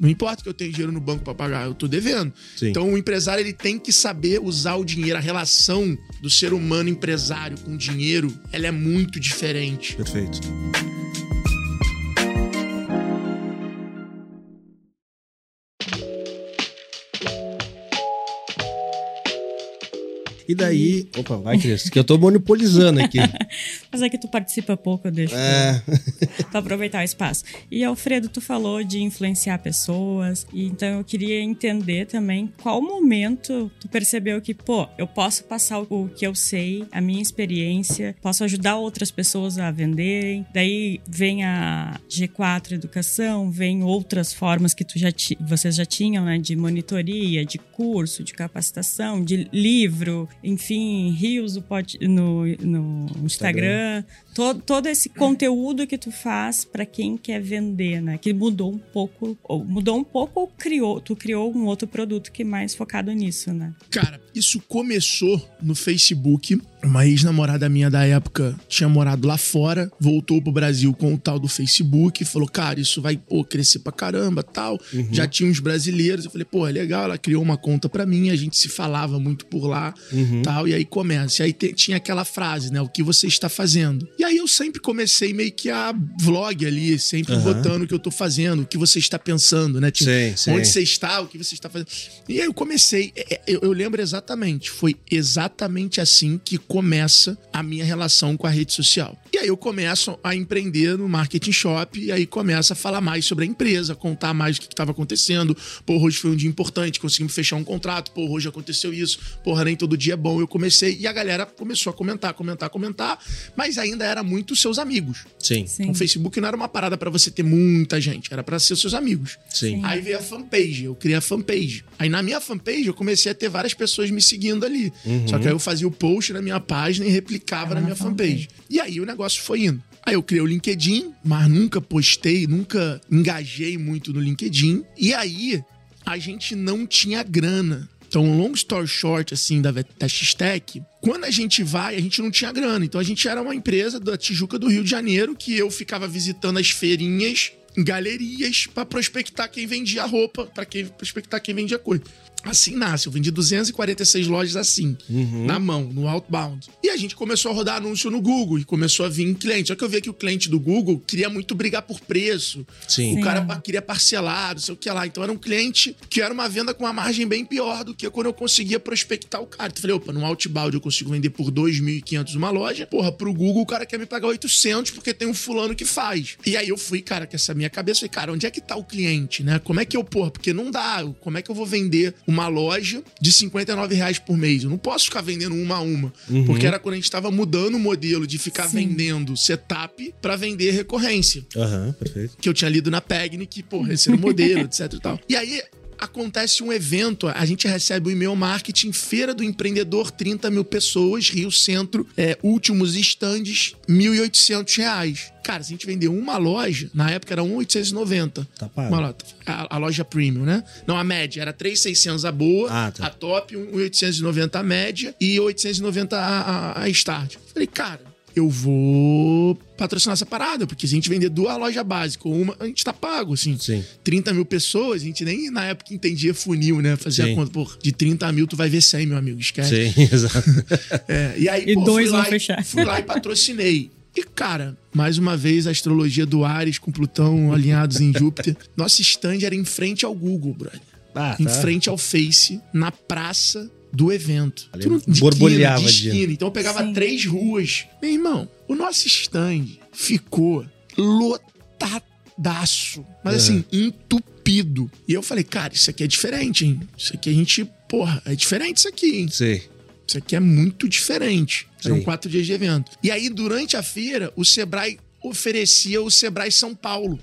Não importa que eu tenha dinheiro no banco para pagar, eu tô devendo. Sim. Então o empresário ele tem que saber usar o dinheiro, a relação do ser humano empresário com o dinheiro, ela é muito diferente. Perfeito. E daí. Opa, vai, Cris, que eu tô monopolizando aqui. Mas é que tu participa pouco, eu deixo. É. pra aproveitar o espaço. E Alfredo, tu falou de influenciar pessoas. E então eu queria entender também qual momento tu percebeu que, pô, eu posso passar o que eu sei, a minha experiência, posso ajudar outras pessoas a venderem. Daí vem a G4 Educação, vem outras formas que tu já vocês já tinham, né? De monitoria, de curso, de capacitação, de livro, enfim, rios no, no Instagram. Instagram. Todo, todo esse conteúdo que tu faz para quem quer vender, né? Que mudou um pouco, ou mudou um pouco ou criou, tu criou um outro produto que é mais focado nisso, né? Cara, isso começou no Facebook. Uma ex-namorada minha da época tinha morado lá fora, voltou pro Brasil com o tal do Facebook, falou, cara, isso vai pô, crescer pra caramba, tal. Uhum. Já tinha uns brasileiros, eu falei, pô, é legal, ela criou uma conta pra mim, a gente se falava muito por lá, uhum. tal, e aí começa. E aí te, tinha aquela frase, né, o que você está fazendo. E aí eu sempre comecei meio que a vlog ali, sempre uhum. botando o que eu tô fazendo, o que você está pensando, né, tipo, sim, sim. onde você está, o que você está fazendo. E aí eu comecei, é, é, eu, eu lembro exatamente, foi exatamente assim que começa a minha relação com a rede social. E aí eu começo a empreender no marketing shop e aí começa a falar mais sobre a empresa, contar mais o que estava acontecendo. Pô, hoje foi um dia importante, conseguimos fechar um contrato. Pô, hoje aconteceu isso. Porra, nem todo dia é bom. Eu comecei e a galera começou a comentar, comentar, comentar, mas ainda era muito seus amigos. Sim. Sim. O Facebook não era uma parada para você ter muita gente, era para ser seus amigos. Sim. Aí veio a fanpage, eu criei a fanpage. Aí na minha fanpage eu comecei a ter várias pessoas me seguindo ali. Uhum. Só que aí eu fazia o post na minha página e replicava na minha fanpage. E aí o negócio foi indo. Aí eu criei o LinkedIn, mas nunca postei, nunca engajei muito no LinkedIn. E aí a gente não tinha grana. Então, long story short, assim, da, da X-Tech, quando a gente vai, a gente não tinha grana. Então, a gente era uma empresa da Tijuca do Rio de Janeiro que eu ficava visitando as feirinhas, galerias, para prospectar quem vendia roupa, para prospectar quem vendia coisa. Assim nasce. Eu vendi 246 lojas assim, uhum. na mão, no outbound. E a gente começou a rodar anúncio no Google e começou a vir cliente. Só que eu vi que o cliente do Google queria muito brigar por preço. Sim. O cara queria parcelar, não sei o que lá. Então era um cliente que era uma venda com uma margem bem pior do que quando eu conseguia prospectar o cara. Então eu falei, opa, no outbound eu consigo vender por 2.500 uma loja. Porra, pro Google o cara quer me pagar 800 porque tem um fulano que faz. E aí eu fui, cara, com essa minha cabeça, falei, cara, onde é que tá o cliente, né? Como é que eu, porra, porque não dá. Como é que eu vou vender uma uma loja de 59 reais por mês. Eu não posso ficar vendendo uma a uma. Uhum. Porque era quando a gente estava mudando o modelo de ficar Sim. vendendo setup para vender recorrência. Aham, uhum, perfeito. Que eu tinha lido na Pegni, que, porra, esse era o modelo, etc e tal. E aí, acontece um evento, a gente recebe o e-mail marketing Feira do Empreendedor, 30 mil pessoas, Rio Centro, é, últimos estandes, 1.800 reais. Cara, se a gente vender uma loja, na época era 1,890. Tá pago. Uma, a, a, loja premium, né? Não, a média era 3,600 a boa, ah, tá. a top, 1,890 a média e 890 a, a, a start. Falei, cara, eu vou patrocinar essa parada, porque se a gente vender duas lojas básicas, uma, a gente tá pago, assim. Sim. 30 mil pessoas, a gente nem na época entendia funil, né? Fazia Sim. a conta, pô, de 30 mil tu vai ver 100, meu amigo, esquece. Sim, exato. É, e aí, E pô, dois fui vão lá e- fechar. Fui lá e patrocinei. E, cara, mais uma vez a astrologia do Ares com Plutão alinhados em Júpiter. Nosso stand era em frente ao Google, brother. Ah, Em tá. frente ao Face, na praça do evento. Tu não- de borbulhava esquina, de esquina. Então eu pegava Sim. três ruas. Meu irmão, o nosso stand ficou lotadaço. Mas Uhum. assim, entupido. E eu falei, cara, isso aqui é diferente, hein? Isso aqui a gente, porra, é diferente isso aqui, hein? Sei. Isso aqui é muito diferente. Eram Sim. quatro dias de evento. E aí, durante a feira, o Sebrae oferecia o Sebrae São Paulo,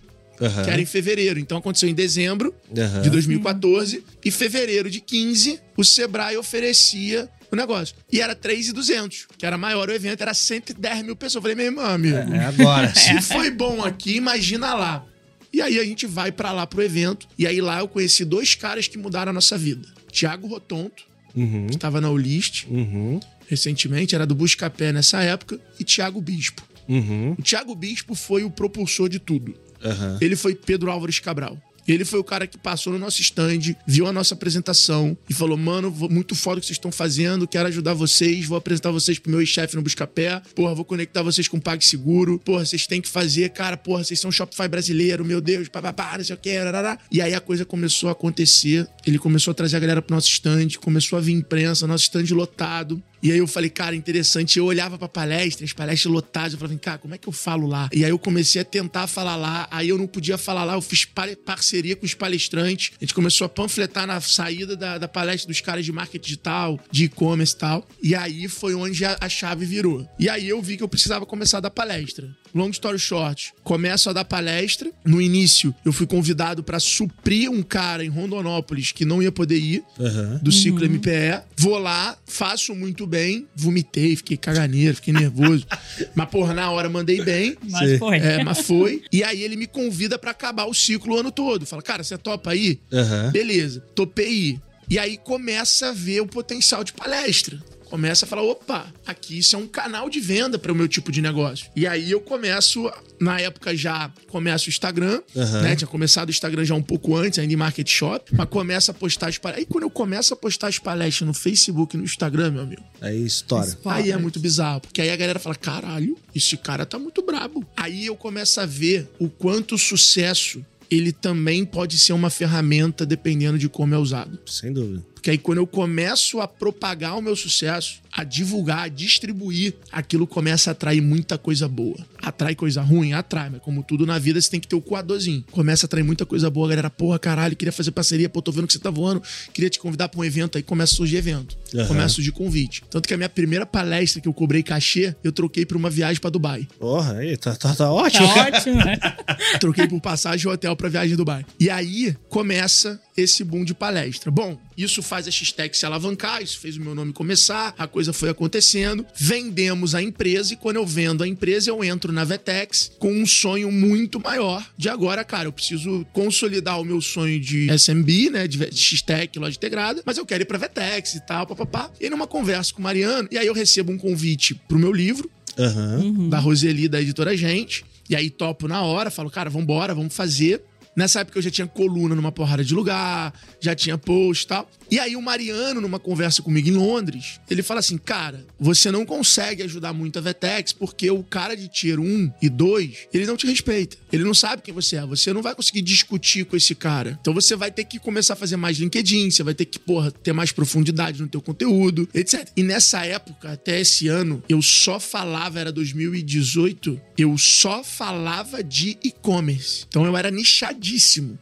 Aham. que era em fevereiro. Então aconteceu em dezembro Aham. de 2014 e fevereiro de 15, o Sebrae oferecia o negócio. E era 3,200, que era maior o evento, era 110 mil pessoas. Eu falei, meu irmão, amigo, É agora. se foi bom aqui, imagina lá. E aí a gente vai pra lá pro evento. E aí lá eu conheci dois caras que mudaram a nossa vida. Tiago Rotonto, Uhum. que estava na Ulist Uhum. recentemente, era do Buscapé nessa época, e Tiago Bispo. Uhum. O Tiago Bispo foi o propulsor de tudo. Aham. Ele foi Pedro Álvares Cabral. Ele foi o cara que passou no nosso stand, viu a nossa apresentação e falou: Mano, muito foda o que vocês estão fazendo, quero ajudar vocês, vou apresentar vocês pro meu ex-chefe no Buscapé. Porra, vou conectar vocês com o PagSeguro. Porra, vocês têm que fazer, cara, porra, vocês são Shopify brasileiro, meu Deus, papapá, não sei o que, rarará. E aí a coisa começou a acontecer. Ele começou a trazer a galera pro nosso stand, começou a vir imprensa, nosso stand lotado. E aí eu falei, cara, interessante. Eu olhava pra palestra, as palestras lotadas, eu falava, cara, como é que eu falo lá? E aí eu comecei a tentar falar lá, aí eu não podia falar lá, eu fiz pa- parceria com os palestrantes. A gente começou a panfletar na saída da, da palestra dos caras de marketing digital, de e-commerce e tal. E aí foi onde a, a chave virou. E aí eu vi que eu precisava começar a dar palestra. Long story short, começo a dar palestra. No início, eu fui convidado pra suprir um cara em Rondonópolis que não ia poder ir Aham. do ciclo MPE. Vou lá, faço muito bem, vomitei, fiquei caganeiro, fiquei nervoso. mas, porra, na hora mandei bem. Mas Sim. foi. É, mas foi. E aí ele me convida pra acabar o ciclo o ano todo. Fala, cara, você topa aí? Aham. Beleza, topei ir. E aí começa a ver o potencial de palestra. Começa a falar, opa, aqui isso é um canal de venda para o meu tipo de negócio. E aí eu começo, na época já começo o Instagram, Aham. né? Tinha começado o Instagram já um pouco antes, ainda em Market Shop, mas começa a postar as palestras. Aí quando eu começo a postar as palestras no Facebook e no Instagram, meu amigo, Aí. Estoura. Aí é muito bizarro, porque aí a galera fala: caralho, esse cara tá muito brabo. Aí eu começo a ver o quanto sucesso ele também pode ser uma ferramenta dependendo de como é usado. Sem dúvida. Porque aí quando eu começo a propagar o meu sucesso, a divulgar, a distribuir, aquilo começa a atrair muita coisa boa. Atrai coisa ruim? Atrai, mas como tudo na vida, você tem que ter o coadorzinho. Começa a atrair muita coisa boa, galera, porra, caralho, queria fazer parceria, pô, tô vendo que você tá voando, queria te convidar pra um evento, aí começa a surgir evento. Aham. Começa a surgir convite. Tanto que a minha primeira palestra que eu cobrei cachê, eu troquei pra uma viagem pra Dubai. Porra, aí, tá, tá, tá Tá ótimo. ótimo, né? Troquei por passagem e hotel pra viagem a Dubai. E aí começa esse boom de palestra. Bom, isso faz a X-Tech se alavancar, isso fez o meu nome começar, a coisa foi acontecendo. Vendemos a empresa e quando eu vendo a empresa, eu entro na Vetex com um sonho muito maior de agora, cara, eu preciso consolidar o meu sonho de SMB, né, de X-Tech, loja integrada, mas eu quero ir pra Vetex e tal, papapá. E numa conversa com o Mariano, e aí eu recebo um convite pro meu livro, Aham. da Roseli, da editora Gente. E aí topo na hora, falo, cara, vambora, vamos fazer. Nessa época eu já tinha coluna numa porrada de lugar, já tinha post e tal. E aí o Mariano, numa conversa comigo em Londres, ele fala assim: Cara, você não consegue ajudar muito a Vetex porque o cara de tier 1 e 2, ele não te respeita. Ele não sabe quem você é. Você não vai conseguir discutir com esse cara. Então você vai ter que começar a fazer mais LinkedIn, você vai ter que, porra, ter mais profundidade no teu conteúdo, etc. E nessa época, até esse ano, eu só falava, era 2018, eu só falava de e-commerce. Então eu era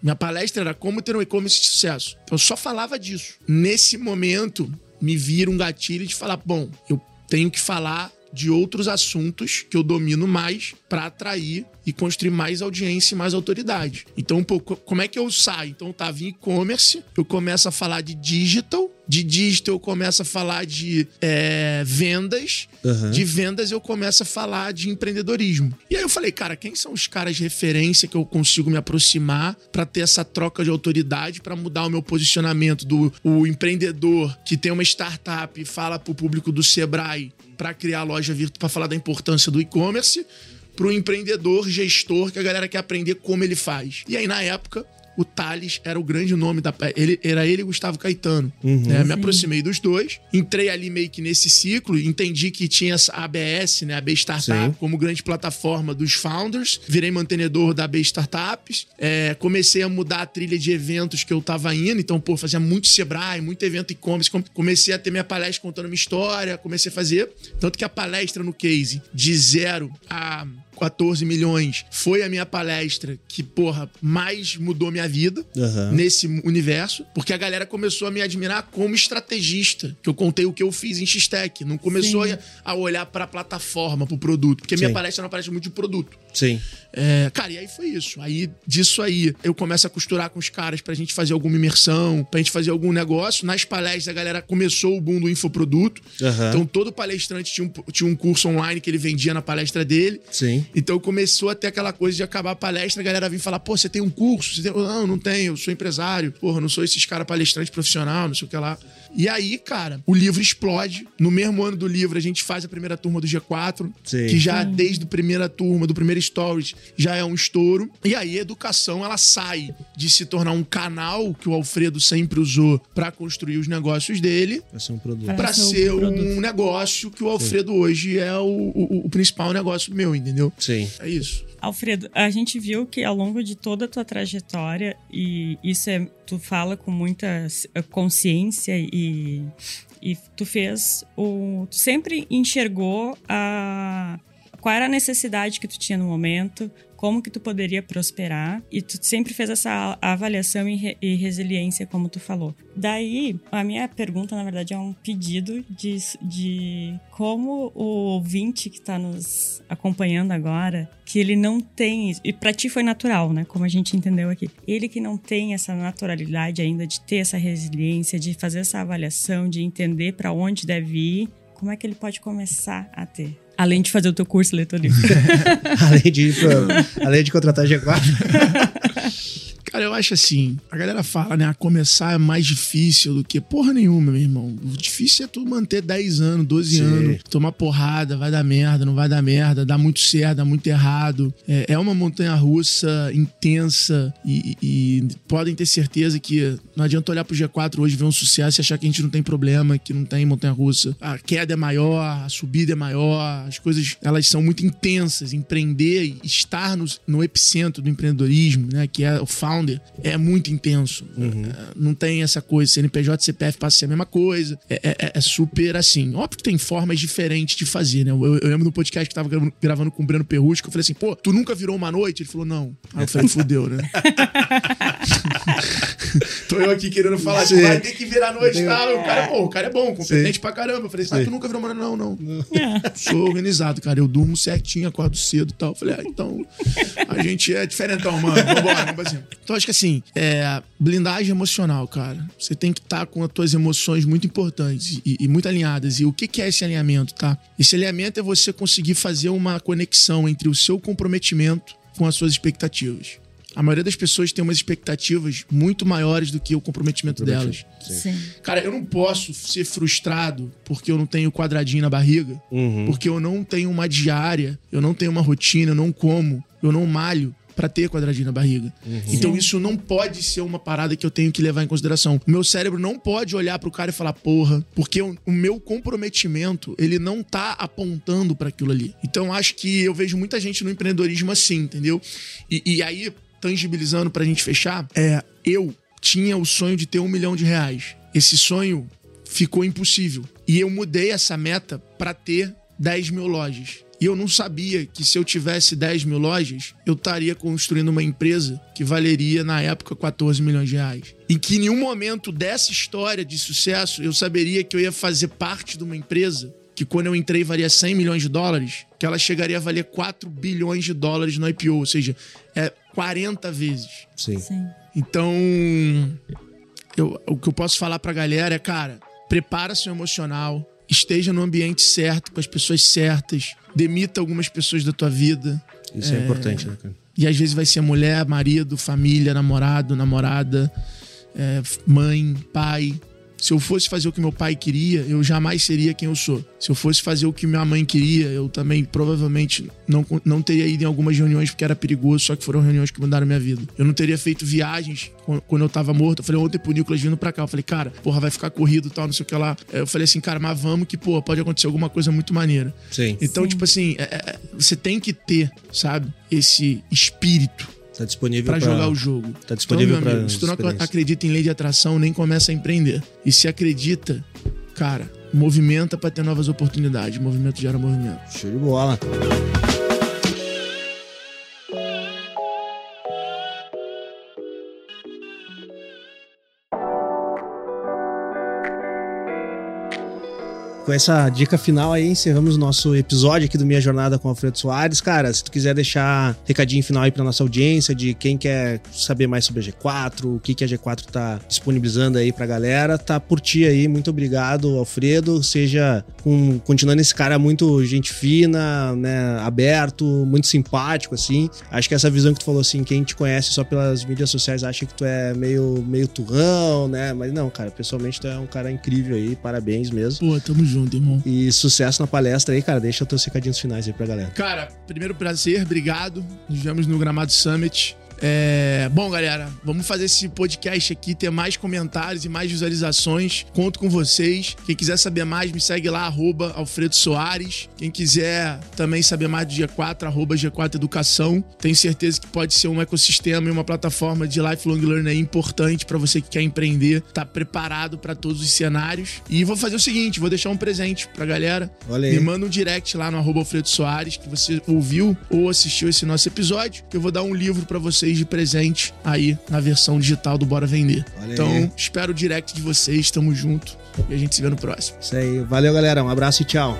Minha palestra era como ter um e-commerce de sucesso. Então eu só falava disso. Nesse momento, me vira um gatilho de falar: bom, eu tenho que falar de outros assuntos que eu domino mais para atrair e construir mais audiência e mais autoridade. Então, pô, co- como é que eu saio? Então, eu tava em e-commerce, eu começo a falar de digital, De digital eu começo a falar de é, vendas. Aham. De vendas eu começo a falar de empreendedorismo. E aí eu falei, cara, quem são os caras de referência que eu consigo me aproximar pra ter essa troca de autoridade pra mudar o meu posicionamento do o empreendedor que tem uma startup e fala pro público do Sebrae pra criar loja virtual, pra falar da importância do e-commerce, pro empreendedor, gestor, que a galera quer aprender como ele faz. E aí na época o Thales era o grande nome da. Ele, era ele e Gustavo Caetano. Uhum. né? Me aproximei dos dois, entrei ali meio que nesse ciclo, entendi que tinha essa ABS, né? A B Startup, Sim. como grande plataforma dos founders. Virei mantenedor da B Startups. É, comecei a mudar a trilha de eventos que eu tava indo. Então, pô, fazia muito Sebrae, muito evento e-commerce. Com- Comecei a ter minha palestra contando minha história, comecei a fazer. Tanto que a palestra no case de zero a 14 milhões foi a minha palestra que, porra, mais mudou minha vida Aham. nesse universo, porque a galera começou a me admirar como estrategista, que eu contei o que eu fiz em X-Tech, não começou a, a olhar pra plataforma, pro produto, porque minha Sim. palestra é uma palestra muito de produto. Sim. É, cara, e aí foi isso. Aí, disso aí, eu começo a costurar com os caras pra gente fazer alguma imersão, pra gente fazer algum negócio. Nas palestras, a galera começou o boom do infoproduto. Aham. Então, todo palestrante tinha um, tinha um curso online que ele vendia na palestra dele. Sim. Então começou a ter aquela coisa de acabar a palestra, a galera vir falar, pô, você tem um curso? Você tem... Não, não tenho, eu sou empresário. Porra, não sou esses cara palestrante profissional, não sei o que lá. E aí, cara, o livro explode. No mesmo ano do livro, a gente faz a primeira turma do G4, Sim. que já desde a primeira turma, do primeiro Stories, já é um estouro. E aí a educação, ela sai de se tornar um canal que o Alfredo sempre usou pra construir os negócios dele, Vai ser um produto. Pra pra ser um produto. um negócio que o Alfredo hoje é o, o- o principal negócio meu, entendeu? Sim. É isso. Alfredo, a gente viu que ao longo de toda a tua trajetória, e isso é, tu fala com muita s- consciência e, e tu fez o. Tu sempre enxergou a. Qual era a necessidade que tu tinha no momento, como que tu poderia prosperar, e tu sempre fez essa avaliação e, re- e resiliência, como tu falou. Daí, a minha pergunta, na verdade, é um pedido de, de como o ouvinte que está nos acompanhando agora, que ele não tem, e pra ti foi natural, né? Como a gente entendeu aqui. Ele que não tem essa naturalidade ainda de ter essa resiliência, de fazer essa avaliação, de entender pra onde deve ir, como é que ele pode começar a ter? Além de fazer o teu curso, leitor livre. além, de além de contratar G4. Cara, eu acho assim, a galera fala, né? Começar é mais difícil do que porra nenhuma, meu irmão. O difícil é tu manter 10 anos, 12 Sim. anos, tomar porrada, vai dar merda, não vai dar merda, dá muito certo, dá muito errado. É, é uma montanha russa intensa e, e- podem ter certeza que não adianta olhar pro G4 hoje, ver um sucesso e achar que a gente não tem problema, que não tem montanha russa. A queda é maior, a subida é maior, as coisas elas são muito intensas. Empreender e estar no, no epicentro do empreendedorismo, né? Que é o founder, é muito intenso. É, Não tem essa coisa, CNPJ, CPF passa a ser a mesma coisa. É, é- é super assim. Óbvio que tem formas diferentes de fazer, né? Eu, eu lembro no podcast que eu tava gravando, gravando com o Breno Perrusco, eu falei assim, pô, tu nunca virou uma noite? Ele falou, não. Aí eu falei, fudeu, né? Tô eu aqui querendo falar, Sim. tipo, vai ter que virar a noite e Tem- tal. O cara, pô, o cara é bom, competente pra caramba. Eu falei assim, ah, Sim. tu nunca virou uma Não, não. É. Sou organizado, cara. Eu durmo certinho, acordo cedo e tal. Eu falei, ah, então a gente é diferentão, mano. Vambora, vamos pra cima. Então acho que assim, é blindagem emocional, cara. Você tem que estar com as tuas emoções muito importantes e, e muito alinhadas. E o que, que é esse alinhamento, tá? Esse alinhamento é você conseguir fazer uma conexão entre o seu comprometimento com as suas expectativas. A maioria das pessoas tem umas expectativas muito maiores do que o comprometimento delas. Sim. Cara, eu não posso ser frustrado porque eu não tenho quadradinho na barriga, Uhum. porque eu não tenho uma diária, eu não tenho uma rotina, eu não como, eu não malho pra ter quadradinho na barriga. Então Sim. isso não pode ser uma parada que eu tenho que levar em consideração. O meu cérebro não pode olhar pro cara e falar, porra, porque o, o meu comprometimento, ele não tá apontando pra aquilo ali. Então acho que eu vejo muita gente no empreendedorismo assim, entendeu? E, e aí, tangibilizando pra gente fechar, é, eu tinha o sonho de ter um milhão de reais. Esse sonho ficou impossível. E eu mudei essa meta pra ter 10 mil lojas. E eu não sabia que se eu tivesse 10 mil lojas, eu estaria construindo uma empresa que valeria, na época, 14 milhões de reais. E que em nenhum momento dessa história de sucesso eu saberia que eu ia fazer parte de uma empresa que quando eu entrei valia 100 milhões de dólares, que ela chegaria a valer 4 bilhões de dólares no IPO, ou seja, é 40 vezes. Sim. Sim. Então, eu, o que eu posso falar pra galera é, cara, prepara seu emocional, esteja no ambiente certo, com as pessoas certas, demita algumas pessoas da tua vida. Isso é, é importante, né, cara? E às vezes vai ser mulher, marido, família, namorado, namorada, é, mãe, pai. Se eu fosse fazer o que meu pai queria, eu jamais seria quem eu sou. Se eu fosse fazer o que minha mãe queria, eu também provavelmente não, não teria ido em algumas reuniões porque era perigoso, só que foram reuniões que mudaram minha vida. Eu não teria feito viagens quando eu tava morto. Eu falei ontem pro Nicolas vindo pra cá. Eu falei, cara, porra, vai ficar corrido e tal, não sei o que lá. Eu falei assim, cara, mas vamos que, pô, pode acontecer alguma coisa muito maneira. Sim. Então, Sim. tipo assim, é, é, você tem que ter, sabe, esse espírito Tá disponível pra pra jogar o jogo. Tá disponível então, meu amigo, pra se tu não acredita em lei de atração, nem começa a empreender. E se acredita, cara, movimenta pra ter novas oportunidades. Movimento gera movimento. Show de bola. Com essa dica final aí, encerramos o nosso episódio aqui do Minha Jornada com Alfredo Soares. Cara, se tu quiser deixar recadinho final aí pra nossa audiência de quem quer saber mais sobre a G4, o que, que a G4 tá disponibilizando aí pra galera, tá por ti aí. Muito obrigado, Alfredo. Seja com, continuando esse cara muito gente fina, né, aberto, muito simpático, assim. Acho que essa visão que tu falou, assim, quem te conhece só pelas mídias sociais acha que tu é meio, meio turrão, né? Mas não, cara, pessoalmente tu é um cara incrível aí, parabéns mesmo. Pô, tamo junto, irmão. E sucesso na palestra aí, cara. Deixa os teus recadinhos finais aí pra galera. Cara, primeiro prazer, obrigado. Nos vemos no Gramado Summit. É, bom, galera, vamos fazer esse podcast aqui, ter mais comentários e mais visualizações. Conto com vocês. Quem quiser saber mais, me segue lá, arroba Alfredo Soares. Quem quiser também saber mais do G4, arroba G4 Educação. Tenho certeza que pode ser um ecossistema e uma plataforma de lifelong learning importante para você que quer empreender, tá preparado para todos os cenários. E vou fazer o seguinte, vou deixar um presente pra galera. Olha aí. Me manda um direct lá no arroba Alfredo Soares, que você ouviu ou assistiu esse nosso episódio. que Eu vou dar um livro pra vocês de presente aí na versão digital do Bora Vender. Olha então, aí. espero o direct de vocês, tamo junto e a gente se vê no próximo. Isso aí. Valeu, galera. Um abraço e tchau.